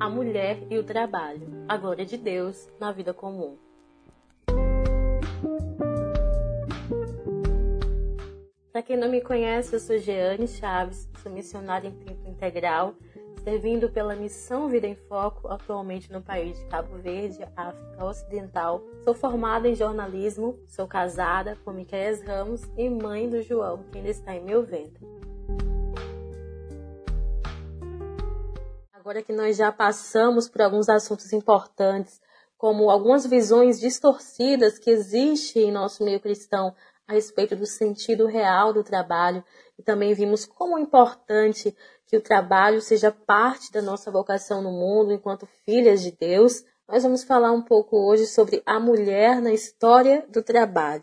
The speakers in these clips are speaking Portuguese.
A mulher e o trabalho, a glória de Deus na vida comum. Para quem não me conhece, eu sou Jeane Chaves, sou missionária em tempo integral, servindo pela missão Vida em Foco atualmente no país de Cabo Verde, África Ocidental. Sou formada em jornalismo, sou casada com Miquel Ramos e mãe do João, que ainda está em meu ventre. Agora que nós já passamos por alguns assuntos importantes, como algumas visões distorcidas que existem em nosso meio cristão a respeito do sentido real do trabalho, e também vimos como é importante que o trabalho seja parte da nossa vocação no mundo enquanto filhas de Deus, nós vamos falar um pouco hoje sobre a mulher na história do trabalho.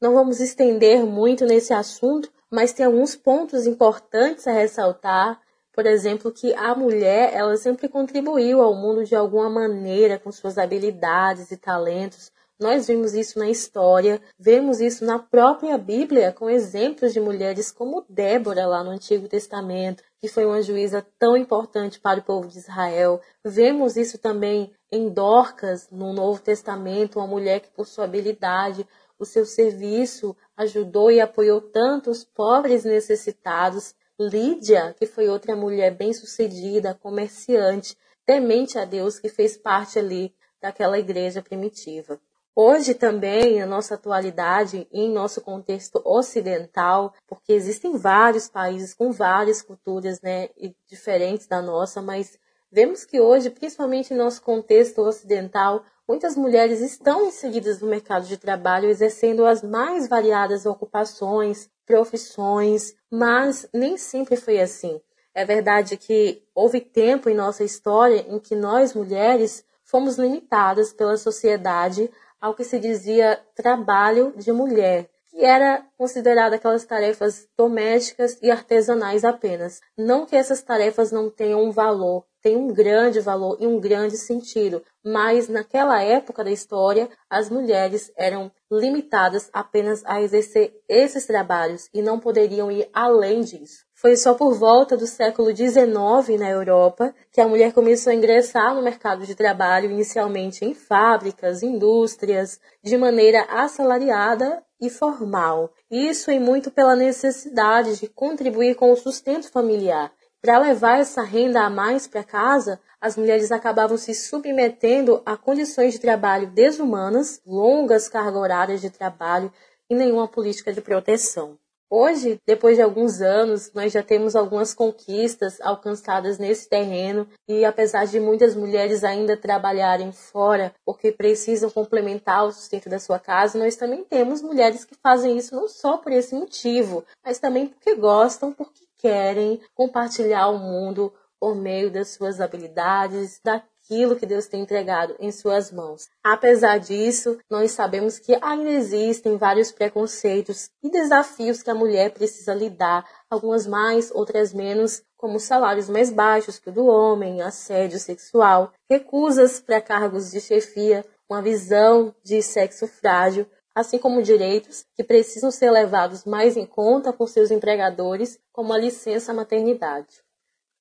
Não vamos estender muito nesse assunto, mas tem alguns pontos importantes a ressaltar por exemplo, que a mulher ela sempre contribuiu ao mundo de alguma maneira com suas habilidades e talentos. Nós vimos isso na história, vemos isso na própria Bíblia, com exemplos de mulheres como Débora lá no Antigo Testamento, que foi uma juíza tão importante para o povo de Israel. Vemos isso também em Dorcas, no Novo Testamento, uma mulher que, por sua habilidade, o seu serviço, ajudou e apoiou tantos pobres necessitados. Lídia, que foi outra mulher bem-sucedida, comerciante, temente a Deus, que fez parte ali daquela igreja primitiva. Hoje também, na nossa atualidade, em nosso contexto ocidental, porque existem vários países com várias culturas, né, diferentes da nossa, mas vemos que hoje, principalmente em nosso contexto ocidental, muitas mulheres estão inseridas no mercado de trabalho, exercendo as mais variadas ocupações, profissões, mas nem sempre foi assim. É verdade que houve tempo em nossa história em que nós mulheres fomos limitadas pela sociedade ao que se dizia trabalho de mulher, que era considerada aquelas tarefas domésticas e artesanais apenas. Não que essas tarefas não tenham um valor, tem um grande valor e um grande sentido, mas naquela época da história, as mulheres eram limitadas apenas a exercer esses trabalhos e não poderiam ir além disso. Foi só por volta do século XIX na Europa que a mulher começou a ingressar no mercado de trabalho, inicialmente em fábricas, indústrias, de maneira assalariada e formal. Isso em muito pela necessidade de contribuir com o sustento familiar para levar essa renda a mais para casa, as mulheres acabavam se submetendo a condições de trabalho desumanas, longas cargas horárias de trabalho e nenhuma política de proteção. Hoje, depois de alguns anos, nós já temos algumas conquistas alcançadas nesse terreno e apesar de muitas mulheres ainda trabalharem fora porque precisam complementar o sustento da sua casa, nós também temos mulheres que fazem isso não só por esse motivo, mas também porque gostam, porque querem compartilhar o mundo por meio das suas habilidades, daquilo que Deus tem entregado em suas mãos. Apesar disso, nós sabemos que ainda existem vários preconceitos e desafios que a mulher precisa lidar, algumas mais, outras menos, como salários mais baixos que o do homem, assédio sexual, recusas para cargos de chefia, uma visão de sexo frágil, assim como direitos que precisam ser levados mais em conta por seus empregadores, como a licença maternidade.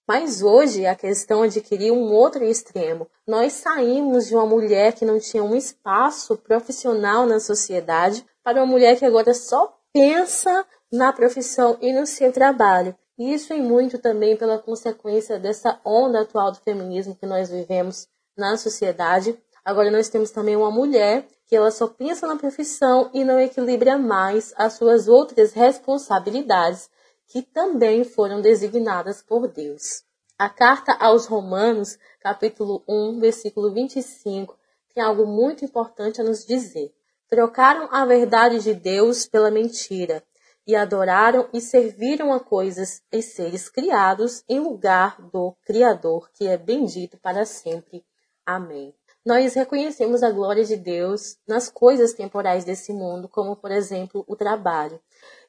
Mas hoje a questão adquiriu um outro extremo. Nós saímos de uma mulher que não tinha um espaço profissional na sociedade para uma mulher que agora só pensa na profissão e no seu trabalho. Isso em muito também pela consequência dessa onda atual do feminismo que nós vivemos na sociedade. Agora nós temos também uma mulher que ela só pensa na profissão e não equilibra mais as suas outras responsabilidades, que também foram designadas por Deus. A carta aos Romanos, capítulo 1, versículo 25, tem algo muito importante a nos dizer. Trocaram a verdade de Deus pela mentira e adoraram e serviram a coisas e seres criados em lugar do Criador, que é bendito para sempre. Amém nós reconhecemos a glória de Deus nas coisas temporais desse mundo, como, por exemplo, o trabalho.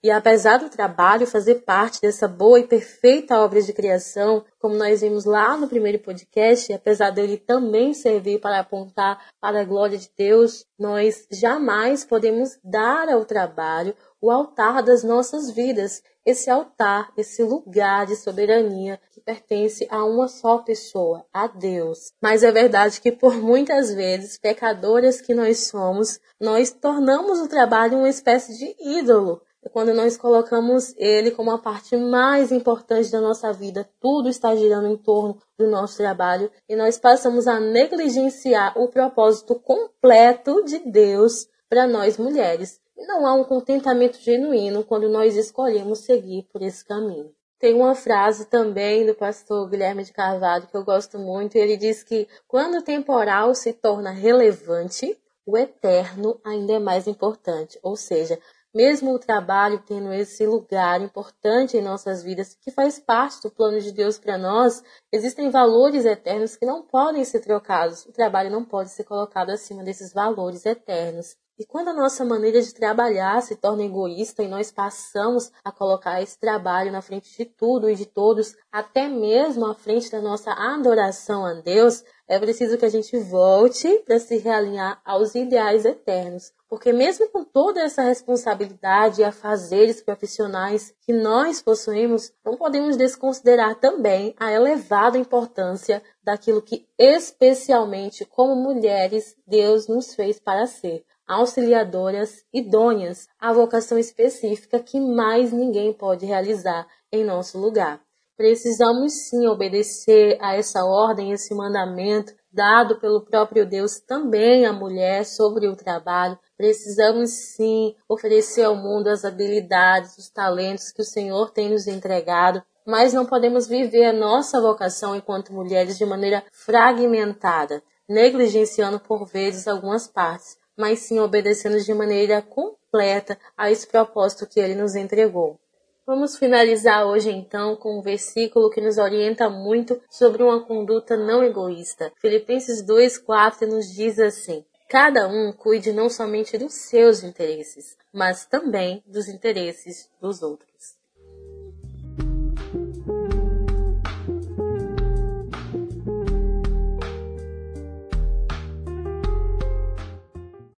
E apesar do trabalho fazer parte dessa boa e perfeita obra de criação, como nós vimos lá no primeiro podcast, apesar dele também servir para apontar para a glória de Deus, nós jamais podemos dar ao trabalho o altar das nossas vidas. Esse altar, esse lugar de soberania que pertence a uma só pessoa, a Deus. Mas é verdade que por muitas vezes, pecadoras que nós somos, nós tornamos o trabalho uma espécie de ídolo. Quando nós colocamos ele como a parte mais importante da nossa vida, tudo está girando em torno do nosso trabalho e nós passamos a negligenciar o propósito completo de Deus para nós mulheres. Não há um contentamento genuíno quando nós escolhemos seguir por esse caminho. Tem uma frase também do pastor Guilherme de Carvalho que eu gosto muito, ele diz que quando o temporal se torna relevante, o eterno ainda é mais importante. Ou seja, mesmo o trabalho tendo esse lugar importante em nossas vidas, que faz parte do plano de Deus para nós, existem valores eternos que não podem ser trocados. O trabalho não pode ser colocado acima desses valores eternos. E quando a nossa maneira de trabalhar se torna egoísta e nós passamos a colocar esse trabalho na frente de tudo e de todos, até mesmo à frente da nossa adoração a Deus, é preciso que a gente volte para se realinhar aos ideais eternos. Porque mesmo com toda essa responsabilidade e afazeres profissionais que nós possuímos, não podemos desconsiderar também a elevada importância daquilo que especialmente como mulheres Deus nos fez para ser auxiliadoras idôneas à vocação específica que mais ninguém pode realizar em nosso lugar. Precisamos sim obedecer a essa ordem, esse mandamento dado pelo próprio Deus também à mulher sobre o trabalho. Precisamos sim oferecer ao mundo as habilidades, os talentos que o Senhor tem nos entregado, mas não podemos viver a nossa vocação enquanto mulheres de maneira fragmentada, negligenciando por vezes algumas partes, mas sim obedecendo de maneira completa a esse propósito que ele nos entregou. Vamos finalizar hoje então com um versículo que nos orienta muito sobre uma conduta não egoísta. Filipenses 2:4 nos diz assim: Cada um cuide não somente dos seus interesses, mas também dos interesses dos outros.